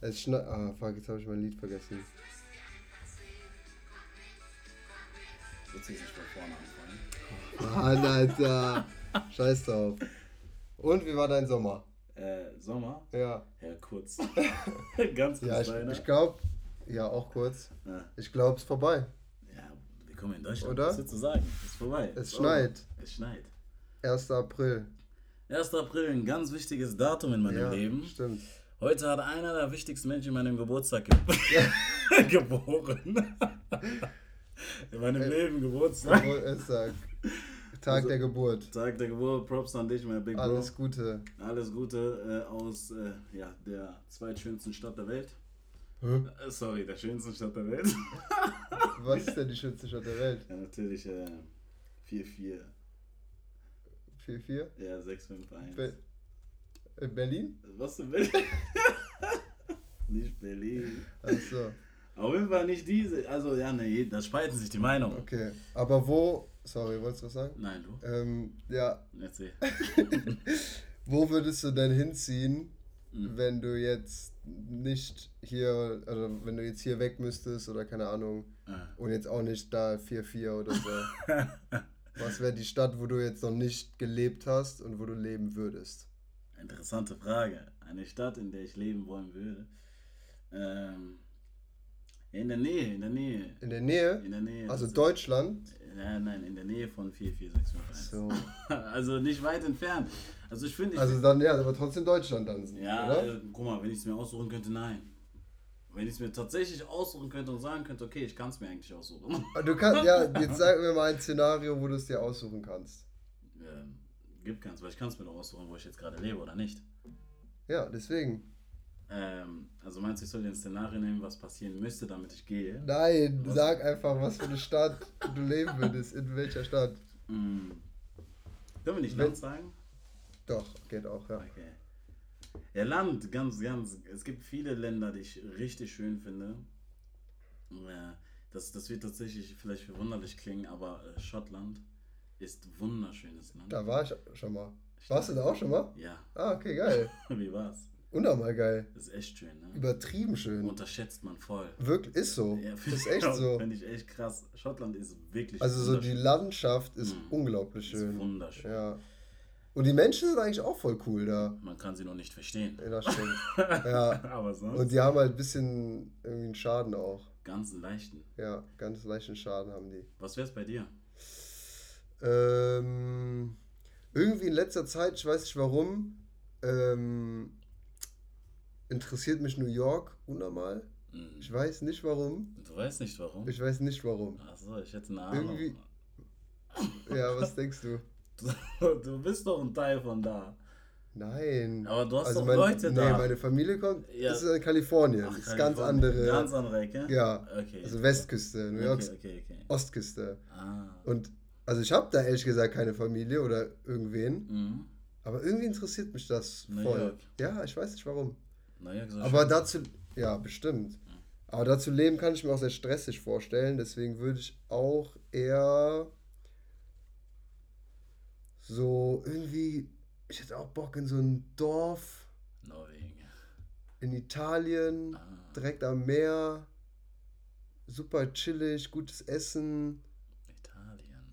Es schneit. Ah, fuck, jetzt habe ich mein Lied vergessen. Willst du nicht von vorne anfangen? Mann, Alter. Scheiß drauf. Und wie war dein Sommer? Äh, Sommer? Ja. Ja, kurz. Ganz kurz Ja, ich, ich glaube, ja, auch kurz. Ja. Ich glaube, es ist vorbei. ja, willkommen in Deutschland. Oder? Was willst du sagen? Ist vorbei. Es Ist schneit. Es schneit. 1. April. 1. April, ein ganz wichtiges Datum in meinem ja, Leben. stimmt. Heute hat einer der wichtigsten Menschen in meinem Geburtstag ge geboren. in meinem Äh, Leben Geburtstag. Geburtstag. Tag Also- der Geburt. Tag der Geburt, Props an dich, mein Big Bro. Alles Gute. Alles Gute äh, aus äh, ja, der zweitschönsten Stadt der Welt. Hä? Äh, sorry, der schönsten Stadt der Welt. Was ist denn die schönste Stadt der Welt? ja, natürlich äh, 4-4. 4-4? Ja, 6-5-1. In Berlin? Was du willst? nicht Berlin. Achso, Auf jeden Fall nicht diese. Also, ja, nee, da spalten sich die Meinungen. okay. Aber wo. Sorry, wolltest du was sagen? Nein, du? Ähm, ja, Erzähl. wo würdest du denn hinziehen, Mhm. wenn du jetzt nicht hier, also wenn du jetzt hier weg müsstest oder keine Ahnung, Ah. und jetzt auch nicht da 4-4 oder so? Was wäre die Stadt, wo du jetzt noch nicht gelebt hast und wo du leben würdest? Interessante Frage. Eine Stadt, in der ich leben wollen würde. Ähm, in der Nähe, in der Nähe. In der Nähe? In der Nähe. Also Deutschland? Nein, nein, in der Nähe von 44651. So. Also nicht weit entfernt. Also ich finde, Also dann, ja, aber trotzdem Deutschland dann, ja, oder? äh, guck mal, wenn ich es mir aussuchen könnte, nein. Wenn ich es mir tatsächlich aussuchen könnte und sagen könnte, okay, ich kann es mir eigentlich aussuchen. Du kannst, ja, jetzt sag mir mal ein Szenario, wo du es dir aussuchen kannst. ähm, gibt keins, weil ich kann es mir doch aussuchen, wo ich jetzt gerade lebe oder nicht. Ja, deswegen. Ähm, also meinst du, ich soll dir ein Szenario nehmen, was passieren müsste, damit ich gehe? Nein, Was? sag einfach, was für eine Stadt du leben würdest. In welcher Stadt? Mm. Können wir nicht Land sagen? Doch, geht auch, ja. Okay. Ja, Land, ganz, ganz. Es gibt viele Länder, die ich richtig schön finde. Ja, das, das wird tatsächlich vielleicht verwunderlich klingen, aber äh, Schottland ist wunderschönes Land. Da war ich schon mal. Warst du da auch schon mal? Ja, Ah, okay, geil. wie war's? Unnormal geil. Das ist echt schön, ne? Übertrieben schön. Unterschätzt man voll. Wirklich, ist so. Ja, Das ist echt so. Finde ich echt krass. Schottland ist wirklich Also so die. Landschaft ist Mhm. unglaublich Ist schön. wunderschön. Ja. Und die Menschen sind eigentlich auch voll cool da. Man kann sie noch nicht verstehen. Ja, das stimmt. Ja. aber sonst Und die haben halt ein bisschen irgendwie einen Schaden auch. ganz leichten. Ja, ganz leichten Schaden haben die. Was wär's bei dir? Ähm, irgendwie in letzter Zeit, ich weiß nicht warum, ähm, interessiert mich New York unnormal. Hm, Ich weiß nicht warum. Du weißt nicht warum? Ich weiß nicht warum. Achso, ich hätte eine Ahnung. Irgendwie- Ja, was denkst du? Du, bist doch ein Teil von da. Nein. Aber du hast doch mein- Leute nee, da. meine Familie kommt, Ja. das ist in Kalifornien. Ach, das ist ganz Kalifornien. andere. Ganz andere Ecke? Ja, Okay. also Westküste, New Yorks Okay, okay, okay. Ostküste. Ah. Und also ich habe da ehrlich gesagt keine Familie oder irgendwen, Mhm. aber irgendwie interessiert mich das voll. York. Ja, ich weiß nicht warum. So Aber schön. dazu, ja, bestimmt. Aber dazu leben kann ich mir auch sehr stressig vorstellen. Deswegen würde ich auch eher so irgendwie, ich hätte auch Bock in so ein Dorf Norwegen. in Italien, Ah. direkt am Meer. Super chillig, gutes Essen.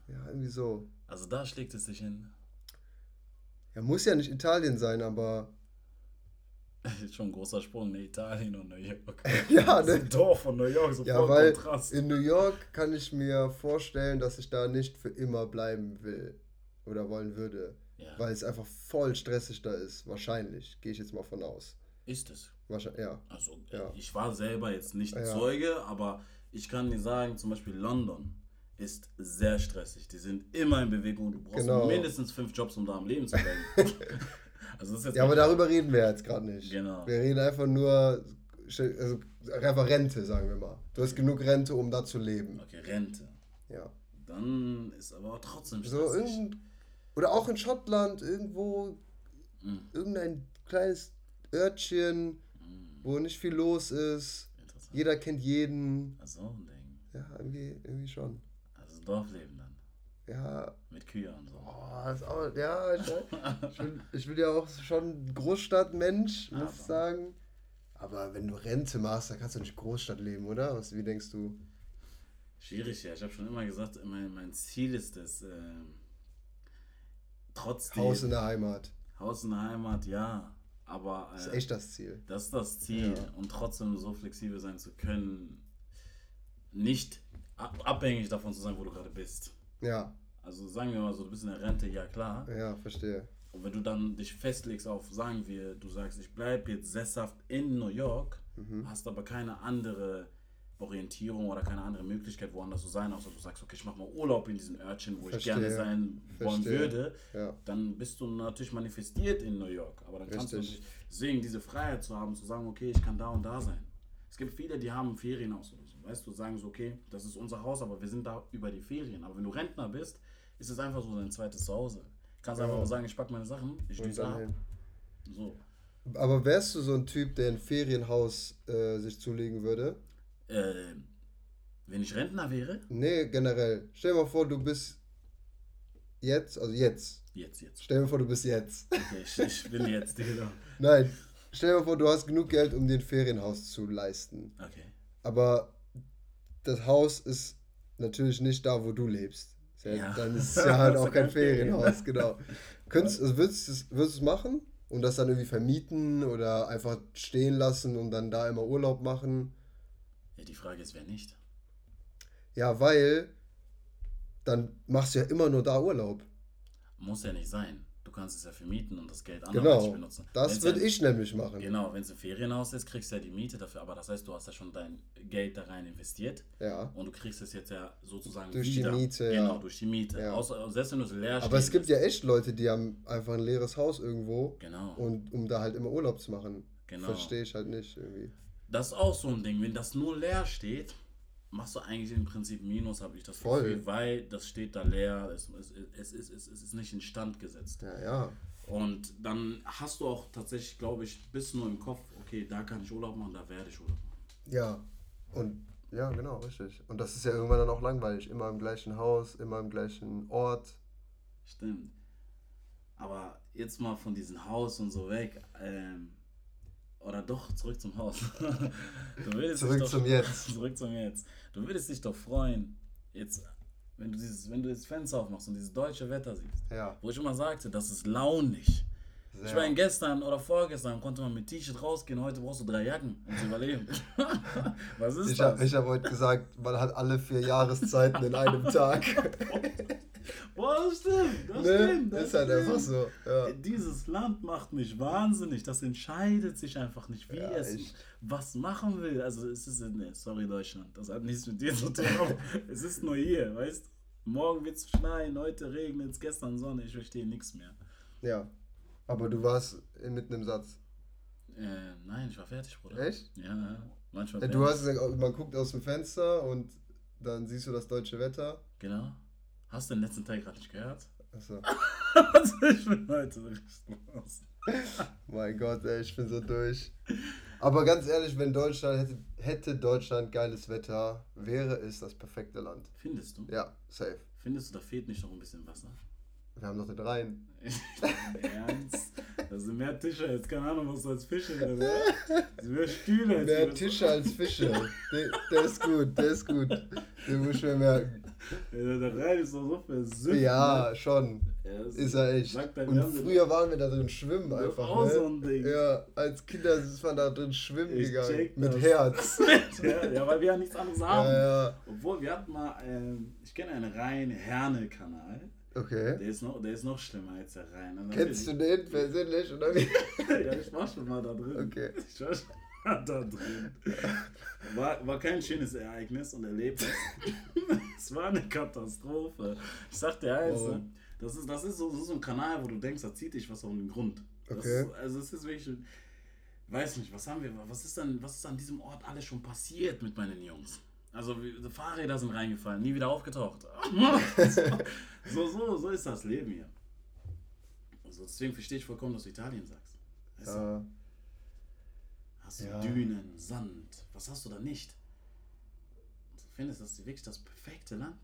Ja, irgendwie so. Also da schlägt es sich hin. Ja, muss ja nicht Italien sein, aber Schon ein großer Sprung, ne? Italien und New York. ja, Das ne? ist ein Dorf von New York, so Ja, weil Kontrast. in New York kann ich mir vorstellen, dass ich da nicht für immer bleiben will oder wollen würde. Ja, Weil es einfach voll stressig da ist. Wahrscheinlich. Gehe ich jetzt mal von aus. ist es. Wahrscheinlich, ja. Also, Ja. ich war selber jetzt nicht Ja. Zeuge, aber ich kann dir sagen, zum Beispiel London ist sehr stressig. Die sind immer in Bewegung. Du brauchst Genau. mindestens fünf Jobs, um da am Leben zu bleiben. also das ist jetzt Ja, aber darüber reden wir jetzt gerade nicht. Genau. Wir reden einfach nur, also einfach Rente, sagen wir mal. Du hast genug Rente, um da zu leben. Okay, Rente. Ja. Dann ist aber trotzdem So stressig. irgend, oder auch in Schottland, irgendwo, Mhm. irgendein kleines Örtchen, wo nicht viel los ist. Jeder kennt jeden. Also ein Ding. Ja, irgendwie, irgendwie schon. Dorfleben dann. Ja, Mit Kühe und so. Oh, das ist auch, ja, ich, ich, will, ich will ja auch schon Großstadtmensch, muss ich sagen. Aber wenn du Rente machst, dann kannst du nicht Großstadt leben, oder? Was, wie denkst du? Schwierig, ja. Ich habe schon immer gesagt, mein, mein Ziel ist es, äh, trotzdem. Haus in der Heimat. Haus in der Heimat, ja. Aber. Äh, Das ist echt das Ziel. Das ist das Ziel. Ja. Und trotzdem so flexibel sein zu können, nicht abhängig davon zu sein, wo du gerade bist. Ja, Also sagen wir mal so, du bist in der Rente, ja klar. ja, verstehe. Und wenn du dann dich festlegst auf, sagen wir, du sagst, ich bleibe jetzt sesshaft in New York, Mhm. hast aber keine andere Orientierung oder keine andere Möglichkeit, woanders zu sein, außer du sagst, okay, ich mache mal Urlaub in diesem Örtchen, wo ich Verstehe. gerne sein wollen Verstehe. würde, Ja, dann bist du natürlich manifestiert in New York. Aber dann kannst du Richtig. nicht deswegen diese Freiheit zu haben, zu sagen, okay, ich kann da und da sein. Es gibt viele, die haben ein Ferienhaus oder. Weißt du, sagen so, okay, das ist unser Haus, aber wir sind da über die Ferien. Aber wenn du Rentner bist, ist es einfach so dein zweites Zuhause. Kannst Ja. einfach mal sagen, ich pack meine Sachen, ich düse ab. So. Aber wärst du so ein Typ, der ein Ferienhaus äh, sich zulegen würde? Äh, wenn ich Rentner wäre, Nee, generell. Stell dir mal vor, du bist jetzt, also jetzt. jetzt, jetzt. Stell dir mal vor, du bist jetzt. Okay, ich, ich bin jetzt, genau. Nein, stell dir mal vor, du hast genug Geld, um dir ein Ferienhaus zu leisten. Okay. Aber das Haus ist natürlich nicht da, wo du lebst. Ja. Dann ist es ja halt auch kein kein Ferien. Ferienhaus, genau. Könntest, also würdest du es würdest du es machen und das dann irgendwie vermieten oder einfach stehen lassen und dann da immer Urlaub machen? Ja, die Frage ist, wer nicht? Ja, weil dann machst du ja immer nur da Urlaub. Muss ja nicht sein. Du kannst es ja vermieten und das Geld anderweitig Genau. benutzen. Das würde ich nämlich machen. Genau, wenn es ein Ferienhaus ist, kriegst du ja die Miete dafür, aber das heißt, du hast ja schon dein Geld da rein investiert Ja. und du kriegst es jetzt ja sozusagen Durch die wieder. Miete, Genau, ja. durch die Miete. Ja. Außer, selbst wenn du es leer Aber es gibt ja echt Leute, die haben einfach ein leeres Haus irgendwo. Genau, und um da halt immer Urlaub zu machen. Genau. Verstehe ich halt nicht irgendwie. das ist auch so ein Ding. Wenn das nur leer steht, machst du eigentlich im Prinzip Minus, habe ich das Voll. Gefühl, weil das steht da leer, es, es, es, es, es, es ist nicht instand gesetzt. Ja, ja. Und dann hast du auch tatsächlich, glaube ich, bis nur im Kopf, okay, da kann ich Urlaub machen, da werde ich Urlaub machen. Ja. Und ja, genau, richtig. Und das ist ja irgendwann dann auch langweilig. Immer im gleichen Haus, immer im gleichen Ort. Stimmt. Aber jetzt mal von diesem Haus und so weg. Ähm, oder doch, zurück zum Haus. Zurück doch, zum Jetzt. Zurück zum Jetzt. Du würdest dich doch freuen, jetzt, wenn du dieses, wenn du das Fenster aufmachst und dieses deutsche Wetter siehst. Ja. Wo ich immer sagte, das ist launig. Ich Sehr. meine, gestern oder vorgestern konnte man mit T-Shirt rausgehen, heute brauchst du drei Jacken, um zu überleben. Was ist Ich das? habe ich hab heute gesagt, man hat alle vier Jahreszeiten in einem Tag. Boah, das stimmt, das ne? stimmt. Das Ist halt stimmt. einfach so. Ja. Dieses Land macht mich wahnsinnig. Das entscheidet sich einfach nicht, wie Ja, es echt. was machen will. Also es ist, nee, sorry Deutschland, das hat nichts mit dir zu tun. es ist nur hier, weißt du? Morgen wird es schneien, heute regnet es, gestern Sonne, ich verstehe nichts mehr. ja. Aber du warst mitten im Satz. Äh, nein, ich war fertig, Bruder. Echt? Ja, manchmal. Ja, du hast man guckt aus dem Fenster und dann siehst du das deutsche Wetter. Genau. Hast du den letzten Teil gerade nicht gehört? Achso. Also ich bin heute richtig los. Mein Gott, ey, ich bin so durch. Aber ganz ehrlich, wenn Deutschland hätte, hätte Deutschland geiles Wetter, wäre es das perfekte Land. Findest du? Ja, safe. Findest du, da fehlt nicht noch ein bisschen Wasser? Wir haben noch den Rhein. Ernst? Das sind mehr Tische, jetzt keine Ahnung, was du als Fische. Das sind mehr Stühle als Mehr Tische als Fische. Der, der ist gut, der ist gut. Den muss ich mir merken. Ja, Der Rhein ist doch so versüfft. Ja, schon. ne? Ja, das Ist er echt. Und früher waren wir da drin schwimmen einfach. auch ne? so ein Ding. Ja, als Kinder ist man da drin schwimmen Ich gegangen. Mit. Herz. ja, ja, weil wir ja nichts anderes haben. Ja, ja. Obwohl, wir hatten mal, ähm, ich kenne einen Rhein-Herne-Kanal. Okay. Der ist, noch, der ist noch schlimmer als der Rhein. Und Kennst du den persönlich oder wie? ja, ich war schon mal da drin. Okay. Ich war schon mal da drin. War, war kein schönes Ereignis und Erlebnis. es war eine Katastrophe. Ich sag dir eins, Oh. ne? das ist, das, ist so, das ist so ein Kanal, wo du denkst, da zieht dich was auf den Grund. Das Okay. Ist, also es ist wirklich, weiß nicht, was haben wir, was ist dann, was ist an diesem Ort alles schon passiert mit meinen Jungs? Also Fahrräder sind reingefallen, nie wieder aufgetaucht. so, so, so ist das Leben hier. Also deswegen verstehe ich vollkommen, dass du Italien sagst. Weißt du? Ja. Hast du Ja. Dünen, Sand, was hast du da nicht? Du findest das wirklich das perfekte Land?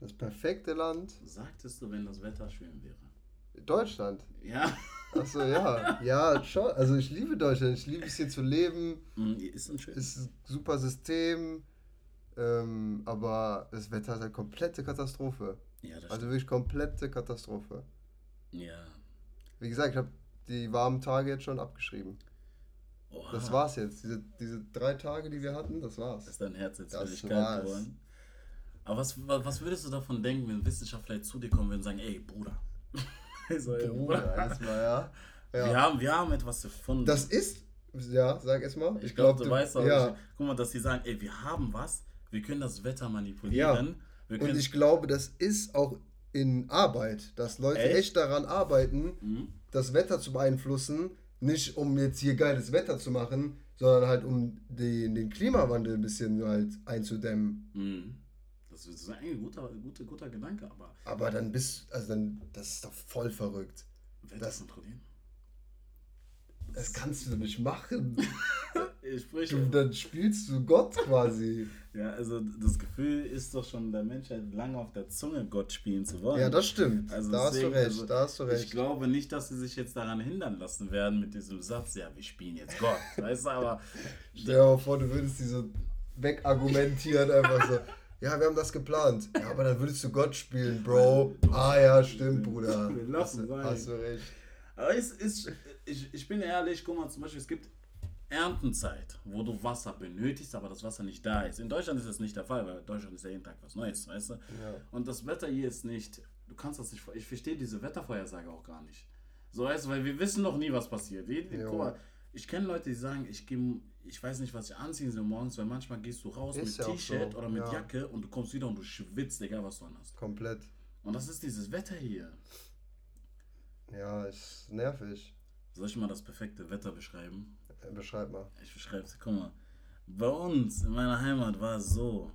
Das perfekte Land. Sagtest du, wenn das Wetter schön wäre? Deutschland. Ja, Achso, ja. Ja, schon. Also ich liebe Deutschland. Ich liebe es hier zu leben. Mm, Ist ein schön. Ist ein super System. Ähm, aber das Wetter ist eine komplette Katastrophe. Ja, das Also wirklich komplette Katastrophe. Ja. Wie gesagt, ich habe die warmen Tage jetzt schon abgeschrieben. Oha. Das war's jetzt. Diese, diese drei Tage, die wir hatten, das war's. Ist dein Herz jetzt war's. kalt geworden? Aber was, wa- was würdest du davon denken, wenn Wissenschaftler jetzt zu dir kommen würden und sagen, ey, Bruder. So, ey, Bruder, erstmal, ja. Wir, ja. haben, wir haben etwas gefunden. Das ist, ja, sag erst mal. ich glaube, du, weißt auch, ja. ich, guck mal, dass sie sagen, ey, wir haben was, wir können das Wetter manipulieren. Wir können, Und ich glaube, das ist auch in Arbeit, dass Leute Echt? echt, daran arbeiten, Mhm. das Wetter zu beeinflussen, nicht um jetzt hier geiles Wetter zu machen, sondern halt um den, den Klimawandel ein bisschen halt einzudämmen. Mhm. Das ist eigentlich ein guter, guter, guter Gedanke, aber Aber dann bist, also dann, das ist doch voll verrückt. Wetter Das- kontrollieren. Das kannst du nicht machen. Ich sprich, Du, dann spielst du Gott quasi. ja, also das Gefühl ist doch schon der Menschheit lange auf der Zunge, Gott spielen zu wollen. Ja, das stimmt. Also da hast du deswegen, recht, also, da hast du Ich recht. glaube nicht, dass sie sich jetzt daran hindern lassen werden mit diesem Satz, ja, wir spielen jetzt Gott. weißt du, aber Stell dir mal vor, du würdest die so wegargumentieren, einfach so. Ja, wir haben das geplant. Ja, aber dann würdest du Gott spielen, Bro. Ah ja, stimmt, Bruder. Wir Hast, lassen sein. hast du recht. Aber es ist, ich, ich bin ehrlich, guck mal, zum Beispiel, es gibt Erntenzeit, wo du Wasser benötigst, aber das Wasser nicht da ist. In Deutschland ist das nicht der Fall, weil in Deutschland ist ja jeden Tag was Neues, weißt du? Und das Wetter hier ist nicht, du kannst das nicht, ich verstehe diese Wettervorhersage auch gar nicht. So, weißt du, weil wir wissen noch nie, was passiert. Guck mal, ich kenne Leute, die sagen, ich gehe, ich weiß nicht, was ich anziehen soll morgens, weil manchmal gehst du raus Ist mit ja T-Shirt so, oder mit ja. Jacke und du kommst wieder und du schwitzt, egal was du anhast. Komplett. Und das ist dieses Wetter hier. Ja, ist nervig. Soll ich mal das perfekte Wetter beschreiben? Äh, Beschreib mal. Ich beschreib's. Guck mal. Bei uns in meiner Heimat war es so.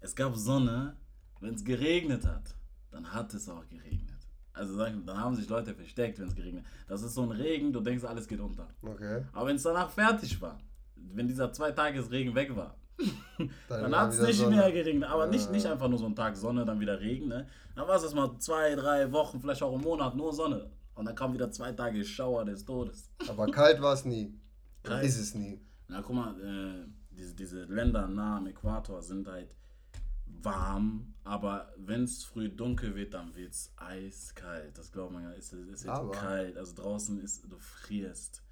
Es gab Sonne, wenn es geregnet hat, dann hat es auch geregnet. Also dann haben sich Leute versteckt, wenn es geregnet hat. Das ist so ein Regen, du denkst, alles geht unter. Okay. Aber wenn es danach fertig war, wenn dieser zwei Tagesregen weg war, dann war hat es nicht Sonne. mehr geregnet. Aber nicht, Ja. nicht einfach nur so ein Tag Sonne, dann wieder Regen. Ne? Dann war es erstmal zwei, drei Wochen, vielleicht auch einen Monat nur Sonne. Und dann kam wieder zwei Tage Schauer des Todes. Aber kalt war es nie. Kalt. Ist es nie. Na, guck mal, äh, diese, diese Länder nah am Äquator sind halt warm, aber wenn es früh dunkel wird, dann wird es eiskalt. Das glaubt man ja, es, es wird Aber- kalt. Also draußen ist, du frierst.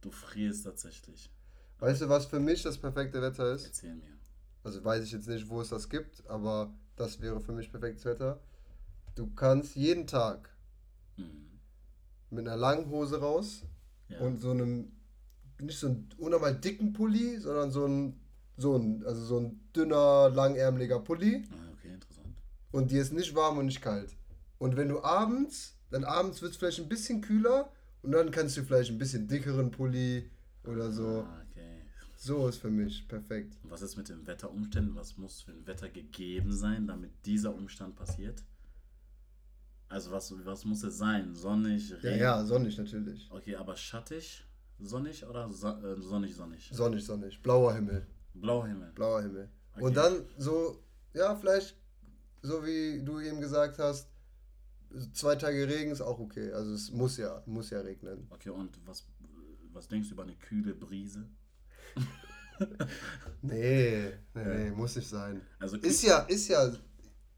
Du frierst tatsächlich. Weißt du, was für mich das perfekte Wetter ist? Erzähl mir. Also weiß ich jetzt nicht, wo es das gibt, aber das wäre für mich perfektes Wetter. Du kannst jeden Tag Mhm. mit einer langen Hose raus Ja. und so einem, nicht so einen unnormal dicken Pulli, sondern so ein, so ein, also so ein dünner, langärmeliger Pulli ah, okay, interessant. und dir ist nicht warm und nicht kalt. Und wenn du abends, dann abends wird es vielleicht ein bisschen kühler und dann kannst du vielleicht ein bisschen dickeren Pulli oder so. Ah. So ist für mich perfekt. Und was ist mit den Wetterumständen? Was muss für ein Wetter gegeben sein, damit dieser Umstand passiert? Also was, was muss es sein? Sonnig, Ja, Regen? ja, sonnig natürlich. Okay, aber schattig, sonnig oder so, äh, sonnig, sonnig? Sonnig, sonnig. Blauer Himmel. Blauer Himmel. Blauer Himmel. Okay. Und dann so, ja, vielleicht, so wie du eben gesagt hast, zwei Tage Regen ist auch okay. Also es muss ja, muss ja regnen. Okay, und was, was denkst du über eine kühle Brise? Nee, nee, nee, muss nicht sein. Also Ist ja, ist ja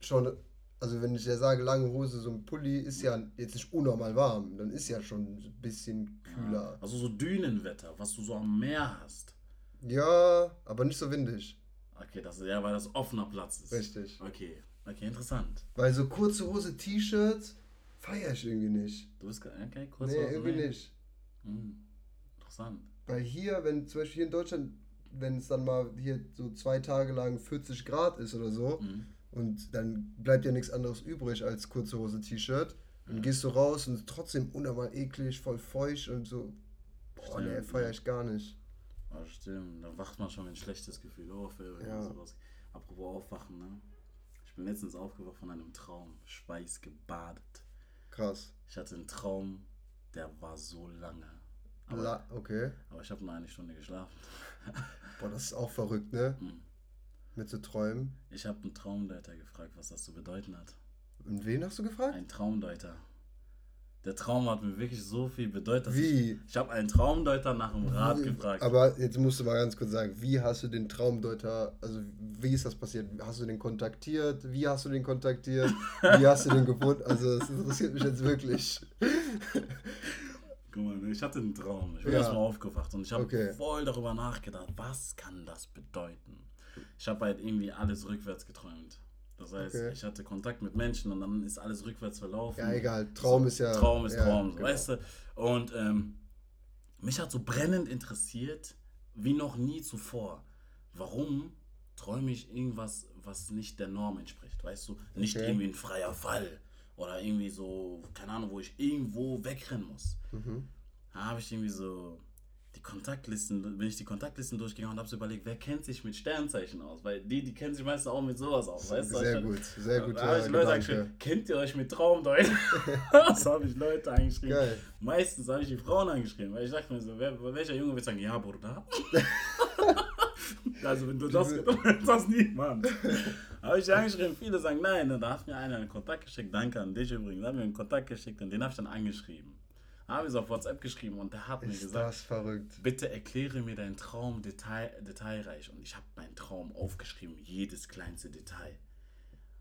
schon, also wenn ich ja sage, lange Hose, so ein Pulli, ist ja jetzt nicht unnormal warm. Dann ist ja schon ein bisschen kühler. Also so Dünenwetter, was du so am Meer hast. Ja, aber nicht so windig. Okay, das ist ja, weil das offener Platz ist. Richtig. Okay, okay, interessant. Weil so kurze Hose, T-Shirt, feiere ich irgendwie nicht. Du bist, okay, kurz Nee, was- irgendwie nicht. Hm, interessant. Weil hier, wenn zum Beispiel hier in Deutschland, wenn es dann mal hier so zwei Tage lang 40 Grad ist oder so, Mhm. und dann bleibt ja nichts anderes übrig als kurze Hose, T-Shirt, dann gehst du raus und ist trotzdem unnormal eklig, voll feucht und so. Boah, nee, Stimmt, feier ich gar nicht. Ah, stimmt, da wacht man schon mit ein schlechtes Gefühl auf. wenn Ja. sowas- Apropos aufwachen, ne? Ich bin letztens aufgewacht von einem Traum, schweißgebadet. Krass. Ich hatte einen Traum, der war so lange. Aber, La okay. aber ich habe nur eine Stunde geschlafen. Boah, das ist auch verrückt, ne? Mhm. Mit so Träumen. Ich habe einen Traumdeuter gefragt, was das zu bedeuten hat. Und wen hast du gefragt? Ein Traumdeuter. Der Traum hat mir wirklich so viel bedeutet. Wie? Ich, ich habe einen Traumdeuter nach dem Rat gefragt. Aber jetzt musst du mal ganz kurz sagen, wie hast du den Traumdeuter, also wie ist das passiert? Hast du den kontaktiert? Wie hast du den kontaktiert? Wie hast du den gefunden? Also das interessiert mich jetzt wirklich. Ich hatte einen Traum. Ich bin Ja. erstmal aufgewacht und ich habe Okay. voll darüber nachgedacht, was kann das bedeuten? Ich habe halt irgendwie alles rückwärts geträumt. Das heißt, Okay. ich hatte Kontakt mit Menschen und dann ist alles rückwärts verlaufen. Ja, egal. Traum ist ja. Traum ist ja, Traum, genau. weißt du? Und ähm, mich hat so brennend interessiert, wie noch nie zuvor. Warum träume ich irgendwas, was nicht der Norm entspricht, weißt du? Nicht Okay. irgendwie ein freier Fall oder irgendwie so, keine Ahnung, wo ich irgendwo wegrennen muss. Mhm. Da habe ich irgendwie so die Kontaktlisten, bin ich die Kontaktlisten durchgegangen und habe so überlegt, wer kennt sich mit Sternzeichen aus? Weil die, die kennen sich meistens auch mit sowas aus, weißt du? Sehr Ich- gut, sehr da guter habe ich Leute angeschrieben, kennt ihr euch mit Traumdeuten? das habe ich Leute angeschrieben. Geil. Meistens habe ich die Frauen angeschrieben, weil ich dachte mir so, wer, welcher Junge wird sagen, ja, Bruder? also wenn du das das niemand. Habe ich angeschrieben, viele sagen nein. Und da hat mir einer einen Kontakt geschickt, danke an dich übrigens, hat mir einen Kontakt geschickt und den habe ich dann angeschrieben. Habe ich so auf WhatsApp geschrieben und der hat mir Ist gesagt, das verrückt. bitte erkläre mir deinen Traum detail, detailreich. Und ich habe meinen Traum aufgeschrieben, jedes kleinste Detail.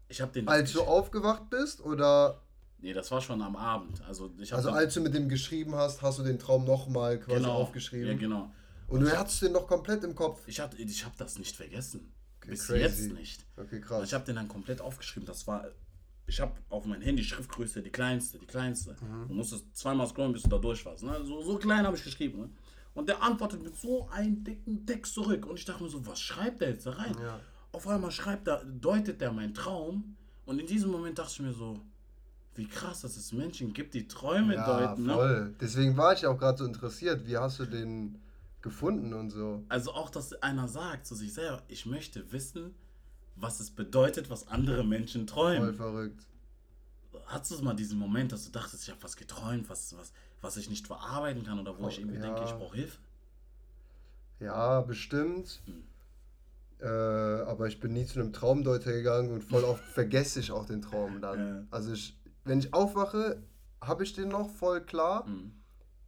Ich habe den... Als du aufgewacht bist oder nee, das war schon am Abend. Also, ich also als du mit dem geschrieben hast, hast du den Traum nochmal quasi genau, aufgeschrieben. Ja, genau. Und du hattest den noch komplett im Kopf. Ich habe ich hab das nicht vergessen. Okay, Bis crazy. jetzt nicht. Okay, Ich krass. habe den dann komplett aufgeschrieben. Das war, ich habe auf mein Handy Schriftgröße, die kleinste, die kleinste. Mhm. Du musstest zweimal scrollen, bis du da durch warst. Ne? So, so klein habe ich geschrieben. Ne? Und der antwortet mit so einem dicken Text zurück. Und ich dachte mir so, was schreibt der jetzt da rein? Ja. Auf einmal schreibt er, deutet er meinen Traum. Und in diesem Moment dachte ich mir so, wie krass, dass es Menschen gibt, die Träume Ja, deuten. Ne? voll. Deswegen war ich auch gerade so interessiert. Wie hast du den gefunden und so? Also auch, dass einer sagt zu sich selber, ich möchte wissen, was es bedeutet, was andere Menschen Voll träumen. verrückt. Hattest du mal diesen Moment, dass du dachtest, ich habe was geträumt, was, was, was ich nicht verarbeiten kann oder wo ich irgendwie Ja. denke, ich brauche Hilfe? Ja, bestimmt. Hm. Äh, aber ich bin nie zu einem Traumdeuter gegangen und voll oft vergesse ich auch den Traum dann. Ja. Also ich, wenn ich aufwache, habe ich den noch voll klar Mhm.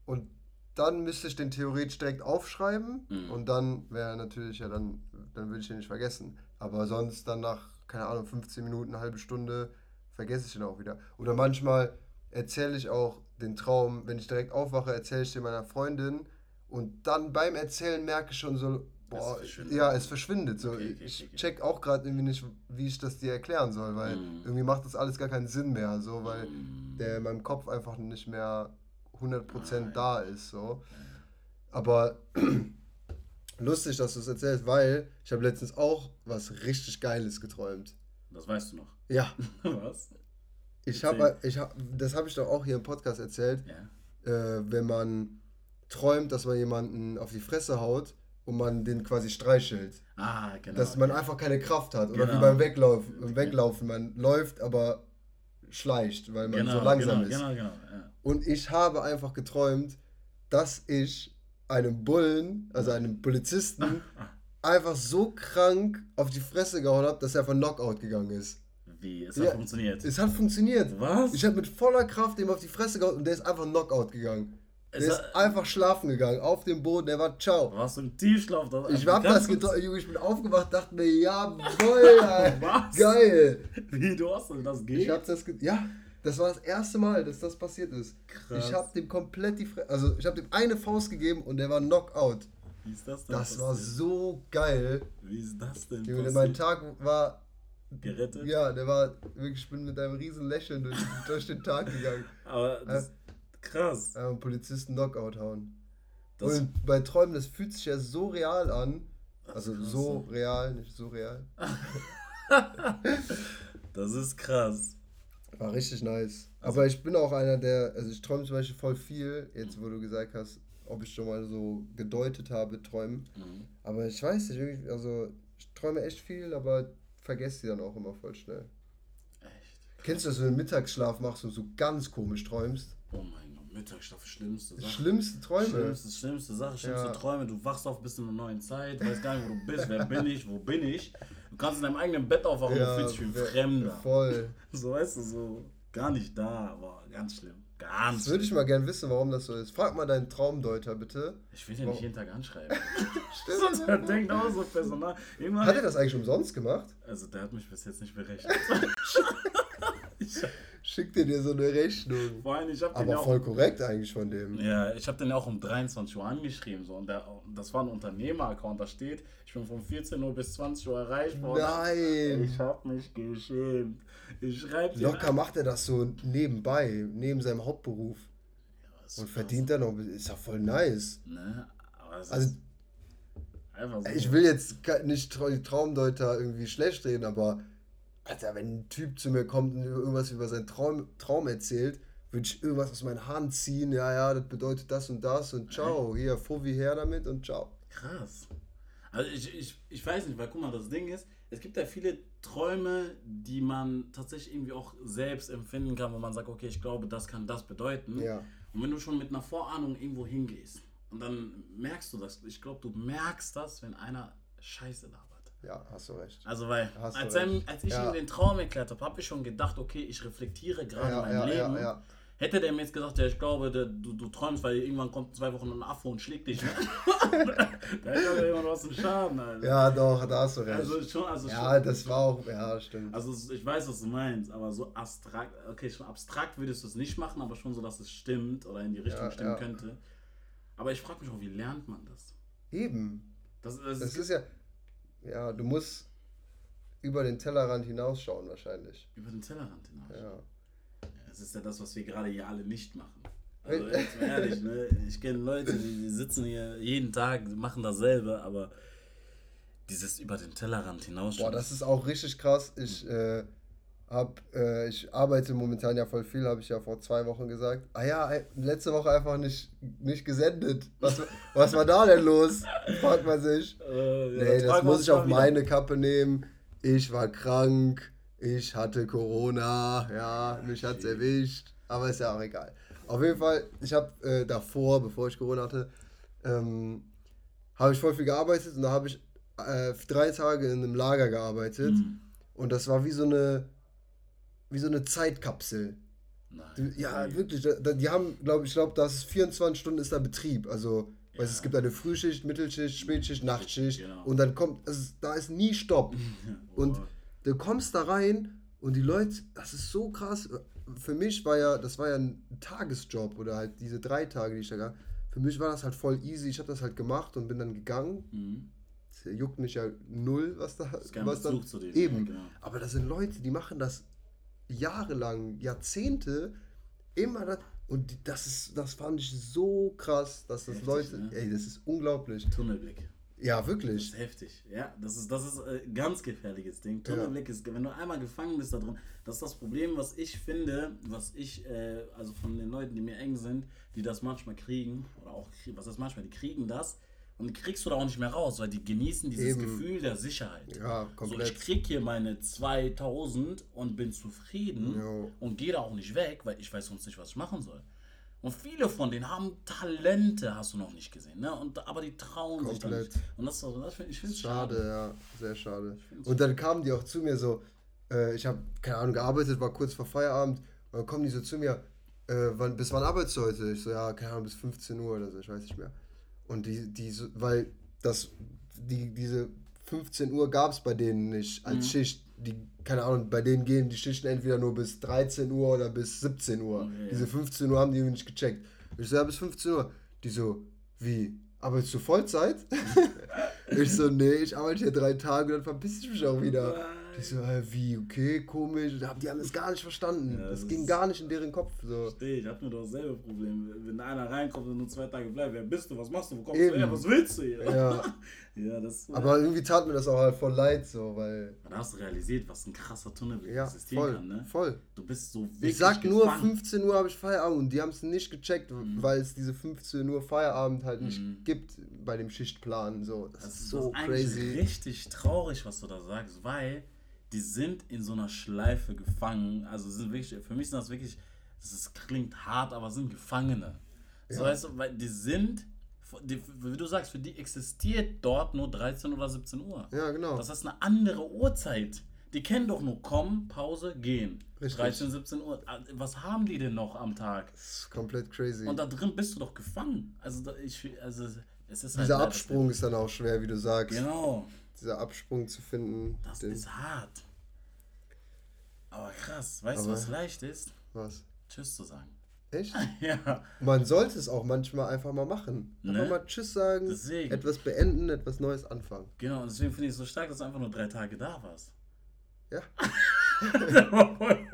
und dann müsste ich den theoretisch direkt aufschreiben Mhm. und dann wäre natürlich ja dann, dann würde ich den nicht vergessen. Aber sonst dann nach, keine Ahnung, 15 Minuten, eine halbe Stunde vergesse ich den auch wieder. Oder manchmal erzähle ich auch den Traum, wenn ich direkt aufwache, erzähle ich den meiner Freundin und dann beim Erzählen merke ich schon so, boah, ja, es verschwindet. So, Okay, okay, ich check auch gerade irgendwie nicht, wie ich das dir erklären soll, weil Mhm. irgendwie macht das alles gar keinen Sinn mehr, so, weil Mhm. der in meinem Kopf einfach nicht mehr 100% Nein. da ist. So. Aber lustig, dass du es erzählst, weil ich habe letztens auch was richtig Geiles geträumt. Das weißt du noch. Ja, was? ich habe, ich hab, das habe ich doch auch hier im Podcast erzählt, Ja. äh, wenn man träumt, dass man jemanden auf die Fresse haut und man den quasi streichelt. Ah, genau. dass man einfach keine Kraft hat. Oder Genau. wie beim Weglaufen, beim Weglaufen. Man läuft, aber schleicht, weil man genau, so langsam genau, ist. Genau, genau. Ja. Und ich habe einfach geträumt, dass ich einem Bullen, also einem Polizisten, einfach so krank auf die Fresse gehauen habe, dass er einfach Knockout gegangen ist. Wie? Es Ja, hat funktioniert. Es hat funktioniert. Was? Ich habe mit voller Kraft ihm auf die Fresse gehauen und der ist einfach Knockout gegangen. Der Es ist hat- einfach schlafen gegangen, auf dem Boden, der war ciao. Warst du im Tiefschlaf? Das, Ich hab das geträumt, Junge, ich bin aufgewacht, dachte mir, jawoll, geil. Wie, du hast das, das geht? Ich hab das, ja, das war das erste Mal, dass das passiert ist. Krass. Ich hab dem komplett die Fresse, also ich hab dem eine Faust gegeben und der war Knockout. Wie ist das denn Das war passiert? so geil. Wie ist das denn Junge, mein Tag war, Gerettet? ja, der war wirklich, ich bin mit einem riesen Lächeln durch, durch den Tag gegangen. Aber das, krass. Einen Polizisten Knockout hauen. Das, und bei Träumen, das fühlt sich ja so real an. Also krass, so real, nicht so real. das ist krass. War richtig nice. Aber ich bin auch einer, der, also ich träume zum Beispiel voll viel, jetzt wo du gesagt hast, ob ich schon mal so gedeutet habe, träumen. Mhm. Aber ich weiß nicht, irgendwie, also ich träume echt viel, aber vergesse die dann auch immer voll schnell. Echt. Kennst du das, wenn du einen Mittagsschlaf machst und so ganz komisch träumst? Oh mein Gott, Mittagsschlaf, schlimmste Sache. Schlimmste Träume. Schlimmste, schlimmste Sache, schlimmste Ja. Träume. Du wachst auf, bist in einer neuen Zeit, weißt gar nicht, wo du bist, wer bin ich, wo bin ich. Du kannst in deinem eigenen Bett aufwachen und Ja, fühlst dich wie ein Fremder. Voll. So weißt du, so gar nicht da, aber ganz schlimm. Ganz. Das würde ich mal gerne wissen, warum das so ist. Frag mal deinen Traumdeuter bitte. Ich will den nicht jeden Tag anschreiben. Stimmt. Sonst er denkt auch so Personal. Irgendwann Hat er das eigentlich umsonst gemacht? Also der hat mich bis jetzt nicht berechnet. ich, Schickt er dir so eine Rechnung. vor allem, ich habe den ja Aber auch. voll korrekt eigentlich von dem. Ja, ich habe den ja auch um 23 Uhr angeschrieben. So, und der, das war ein Unternehmer-Account. Da steht, ich bin von 14 Uhr bis 20 Uhr erreichbar. Nein! Ich hab mich geschämt. Ich schreibe Locker macht er das so nebenbei, neben seinem Hauptberuf. Und verdient dann noch. Ist ja voll nice. Ne? Aber es Also, so. ich will jetzt nicht Traumdeuter irgendwie schlecht reden, aber Alter, wenn ein Typ zu mir kommt und irgendwas über seinen Traum, Traum erzählt, würde ich irgendwas aus meinen Haaren ziehen. Ja, ja, das bedeutet das und das und ciao. Hier, Fovi her damit und ciao. Krass. Also ich, ich, ich weiß nicht, weil guck mal, das Ding ist, es gibt ja viele Träume, die man tatsächlich irgendwie auch selbst empfinden kann, wo man sagt, okay, ich glaube, das kann das bedeuten. Ja. Und wenn du schon mit einer Vorahnung irgendwo hingehst und dann merkst du das, ich glaube, du merkst das, wenn einer Scheiße labert. Ja, hast du recht. Also weil, Hast als, recht. als ich Ja. ihm den Traum erklärt habe, habe ich schon gedacht, okay, ich reflektiere gerade Ja, mein ja, Leben. ja. Hätte der mir jetzt gesagt, ja, ich glaube, der, du, du träumst, weil irgendwann kommt in zwei Wochen ein Affe und schlägt dich. ne? da hätte er jemand was zum Schaden, Alter. Ja, doch, da hast du recht. Also schon, also ja, schon. das war auch, ja, stimmt. Also ich weiß, was du meinst, aber so abstrakt, okay, schon abstrakt würdest du es nicht machen, aber schon so, dass es stimmt oder in die Richtung stimmen könnte. Aber ich frage mich auch, wie lernt man das? Eben. Das, das, Das ist ja, ja, du musst über den Tellerrand hinausschauen wahrscheinlich. über den Tellerrand hinaus. Ja. Das ist ja das, was wir gerade hier alle nicht machen. Also jetzt mal ehrlich, ne? ich kenne Leute, die, die sitzen hier jeden Tag, machen dasselbe, aber dieses über den Tellerrand hinaus. Boah, das ist auch richtig krass. Ich, äh, hab, äh, ich arbeite momentan ja voll viel, habe ich ja vor zwei Wochen gesagt. Ah ja, letzte Woche einfach nicht, nicht gesendet. Was, was war da denn los? Fragt man sich. äh, ja, Nee, das muss ich auf wieder. meine Kappe nehmen. Ich war krank, ich hatte Corona, ja, mich hat's erwischt, aber ist ja auch egal. Auf jeden Fall, ich habe äh, davor, bevor ich Corona hatte, ähm, habe ich voll viel gearbeitet und da habe ich äh, drei Tage in einem Lager gearbeitet Mhm. und das war wie so eine, wie so eine Zeitkapsel. Nein. Ja, wirklich. Die haben, glaube ich, glaube, das ist 24 Stunden ist da Betrieb. Also, weißt, du, es Ja. gibt eine Frühschicht, Mittelschicht, Spätschicht, Nachtschicht. Genau. Und dann kommt, ist- da ist nie Stopp. Und du kommst da rein und die Leute, das ist so krass. Für mich war ja, das war ja ein Tagesjob oder halt diese drei Tage, die ich da gab. Für mich war das halt voll easy. Ich habe das halt gemacht und bin dann gegangen. Mhm. Es juckt mich ja null, was da ist kein was Bezug zu dem, Eben. ja, genau. Aber das sind Leute, die machen das jahrelang, Jahrzehnte, immer das. Und das ist, das fand ich so krass, dass das Heftig, Leute, ne? ey, das ist unglaublich. Tunnelblick. Ja, Das wirklich. ist heftig. Ja, das ist, das ist ein ganz gefährliches Ding. Tunnelblick ist, wenn du einmal gefangen bist da drin, das ist das Problem, was ich finde, was ich, äh, also von den Leuten, die mir eng sind, die das manchmal kriegen, oder auch, was heißt manchmal, die kriegen das und kriegst du da auch nicht mehr raus, weil die genießen dieses Eben. Gefühl der Sicherheit. Ja, So, komplett. ich krieg hier meine 2000 und bin zufrieden Jo. und gehe da auch nicht weg, weil ich weiß sonst nicht, was ich machen soll. Und viele von denen haben Talente, hast du noch nicht gesehen, ne? Und, aber die trauen sich Komplett. nicht. Und das, ist so- das find, ich finde schade. Schade, ja, sehr schade. Und dann kamen die auch zu mir so, äh, ich habe, keine Ahnung, gearbeitet, war kurz vor Feierabend, und dann kommen die so zu mir, äh, wann, bis wann arbeitest du heute? Ich so, ja, keine Ahnung, bis 15 Uhr oder so, ich weiß nicht mehr. Und die, die weil das, die, diese 15 Uhr gab es bei denen nicht als Mhm. Schicht. Die, keine Ahnung, bei denen gehen die Schichten entweder nur bis 13 Uhr oder bis 17 Uhr. Okay, Diese ja. 15 Uhr haben die nicht gecheckt. Ich so, ja, bis 15 Uhr. Die so, wie? Arbeitest du Vollzeit? ich so, nee, ich arbeite hier drei Tage und dann verpiss ich mich auch wieder. Die so, hä, wie, okay, komisch. Die haben das gar nicht verstanden. Ja, das das ging gar nicht in deren Kopf. So. Verstehe, ich hab nur dasselbe Problem. Wenn einer reinkommt und nur zwei Tage bleibt, wer bist du, was machst du, wo kommst Eben. du her, was willst du hier? Ja, ja das aber irgendwie tat mir das auch halt voll leid, so, weil. Da hast du realisiert, was ein krasser Tunnelblick Ja, existieren voll, kann, ne? voll. Du bist so wirklich Ich sag nur, gefangen. 15 Uhr habe ich Feierabend und die haben es nicht gecheckt, weil es diese 15 Uhr Feierabend halt nicht Mhm. gibt bei dem Schichtplan. So, das, Das ist so eigentlich crazy. richtig traurig, was du da sagst, weil die sind in so einer Schleife gefangen. Also sind wirklich, für mich sind das wirklich, das klingt hart, aber sind Gefangene. So Ja. weißt du, weil die sind, die, wie du sagst, für die existiert dort nur 13 oder 17 Uhr. Ja, genau. Das ist eine andere Uhrzeit. Die kennen doch nur kommen, Pause, gehen. Richtig. 13, 17 Uhr. Was haben die denn noch am Tag? Das ist komplett crazy. Und da drin bist du doch gefangen. Also, ich, also es ist Dieser halt Absprung ist dann auch schwer, wie du sagst. Genau. Dieser Absprung zu finden. Das den- ist hart. Aber krass. Weißt du, Aber- was leicht ist? was? Tschüss zu sagen. Echt? Ja. Man sollte es auch manchmal einfach mal machen. Einfach Ne? mal Tschüss sagen, Deswegen. etwas beenden, etwas Neues anfangen. Genau, und deswegen finde ich es so stark, dass du einfach nur drei Tage da warst. Ja.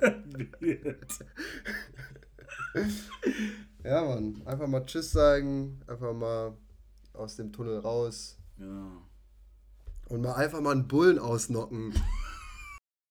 Ja, Mann. Einfach mal Tschüss sagen, einfach mal aus dem Tunnel raus genau. Und mal einfach mal einen Bullen ausnocken.